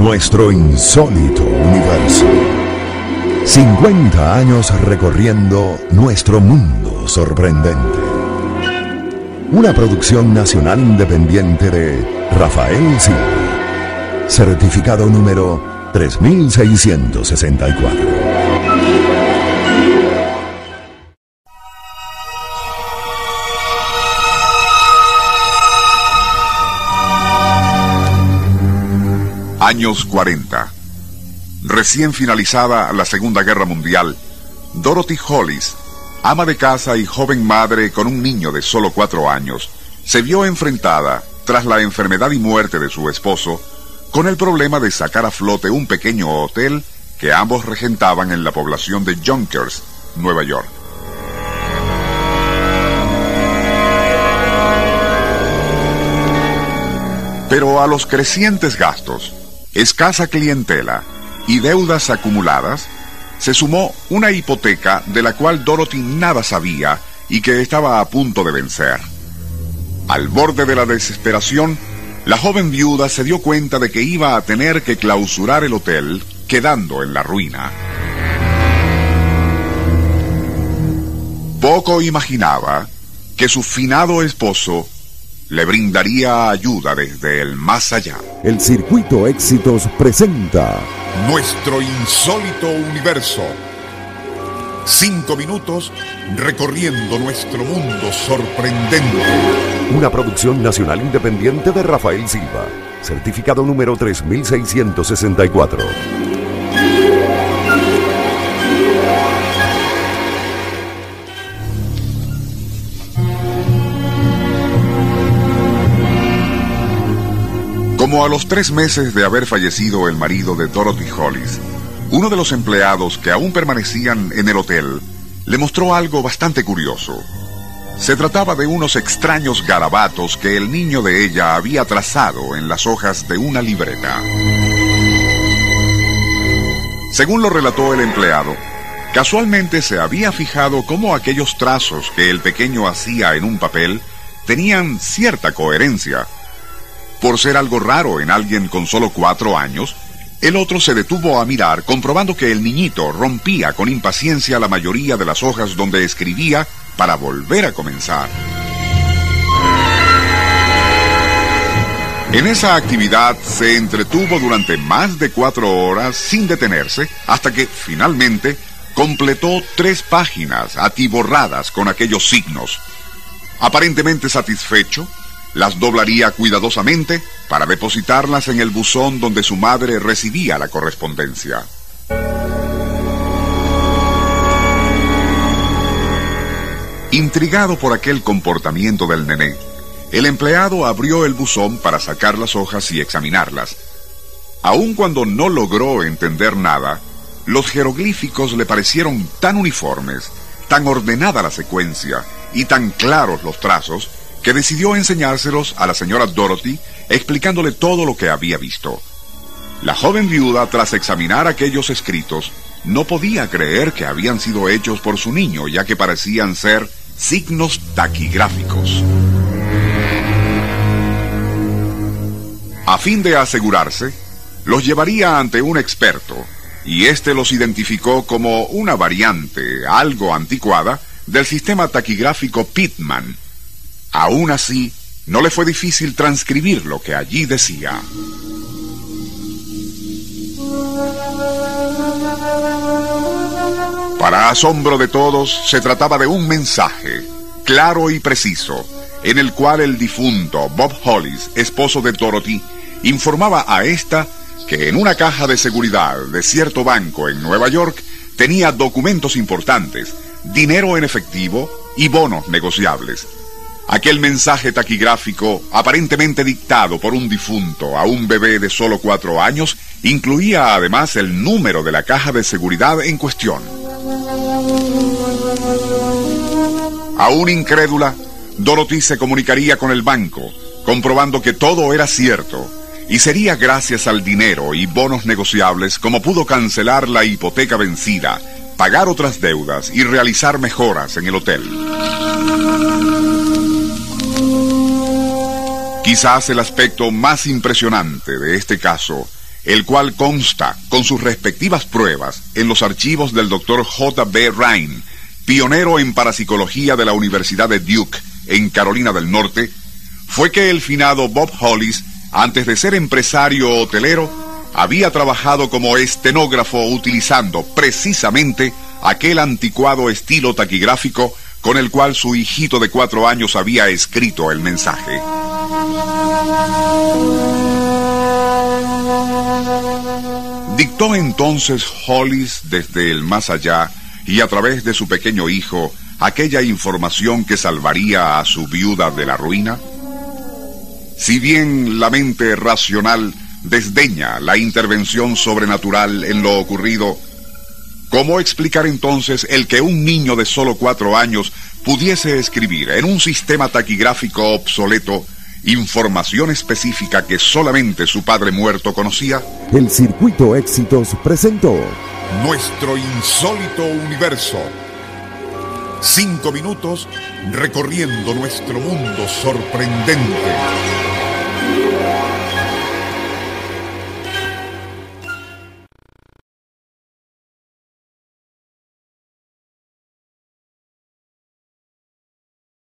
Nuestro insólito universo. 50 años recorriendo nuestro mundo sorprendente. Una producción nacional independiente de Rafael Silva. Certificado número 3664. Años 40. Recién finalizada la Segunda Guerra Mundial, Dorothy Hollis, ama de casa y joven madre con un niño de solo cuatro años, se vio enfrentada, tras la enfermedad y muerte de su esposo, con el problema de sacar a flote un pequeño hotel que ambos regentaban en la población de Junkers, Nueva York. Pero a los crecientes gastos, escasa clientela y deudas acumuladas, se sumó una hipoteca de la cual Dorothy nada sabía y que estaba a punto de vencer. Al borde de la desesperación, la joven viuda se dio cuenta de que iba a tener que clausurar el hotel, quedando en la ruina. Poco imaginaba que su finado esposo le brindaría ayuda desde el más allá. El Circuito Éxitos presenta Nuestro insólito universo. Cinco minutos recorriendo nuestro mundo sorprendente. Una producción nacional independiente de Rafael Silva. Certificado número 3664. Como a los tres meses de haber fallecido el marido de Dorothy Hollis, uno de los empleados que aún permanecían en el hotel le mostró algo bastante curioso. Se trataba de unos extraños garabatos que el niño de ella había trazado en las hojas de una libreta. Según lo relató el empleado, casualmente se había fijado cómo aquellos trazos que el pequeño hacía en un papel tenían cierta coherencia por ser algo raro en alguien con solo cuatro años, el otro se detuvo a mirar, comprobando que el niñito rompía con impaciencia la mayoría de las hojas donde escribía para volver a comenzar. En esa actividad se entretuvo durante más de cuatro horas sin detenerse, hasta que finalmente completó tres páginas atiborradas con aquellos signos. Aparentemente satisfecho, las doblaría cuidadosamente para depositarlas en el buzón donde su madre recibía la correspondencia. Intrigado por aquel comportamiento del nené, el empleado abrió el buzón para sacar las hojas y examinarlas. Aun cuando no logró entender nada, los jeroglíficos le parecieron tan uniformes, tan ordenada la secuencia y tan claros los trazos, que decidió enseñárselos a la señora Dorothy, explicándole todo lo que había visto. La joven viuda, tras examinar aquellos escritos, no podía creer que habían sido hechos por su niño, ya que parecían ser signos taquigráficos. A fin de asegurarse, los llevaría ante un experto, y éste los identificó como una variante, algo anticuada, del sistema taquigráfico Pitman, Aún así, no le fue difícil transcribir lo que allí decía. Para asombro de todos, se trataba de un mensaje, claro y preciso, en el cual el difunto Bob Hollis, esposo de Dorothy, informaba a esta que en una caja de seguridad de cierto banco en Nueva York tenía documentos importantes, dinero en efectivo y bonos negociables Aquel mensaje taquigráfico, aparentemente dictado por un difunto a un bebé de solo cuatro años, incluía además el número de la caja de seguridad en cuestión. Aún incrédula, Dorothy se comunicaría con el banco, comprobando que todo era cierto, y sería gracias al dinero y bonos negociables como pudo cancelar la hipoteca vencida, pagar otras deudas y realizar mejoras en el hotel. Quizás el aspecto más impresionante de este caso el cual consta con sus respectivas pruebas en los archivos del Dr. J. B. Ryan, pionero en parapsicología de la Universidad de Duke, en Carolina del Norte, fue que el finado Bob Hollis, antes de ser empresario hotelero, había trabajado como estenógrafo utilizando precisamente aquel anticuado estilo taquigráfico con el cual su hijito de cuatro años había escrito el mensaje. Dictó entonces Hollis desde el más allá y a través de su pequeño hijo aquella información que salvaría a su viuda de la ruina? Si bien la mente racional desdeña la intervención sobrenatural en lo ocurrido, ¿cómo explicar entonces el que un niño de solo cuatro años pudiese escribir en un sistema taquigráfico obsoleto información específica que solamente su padre muerto conocía? El Circuito Éxitos presentó Nuestro insólito universo. Cinco minutos recorriendo nuestro mundo sorprendente.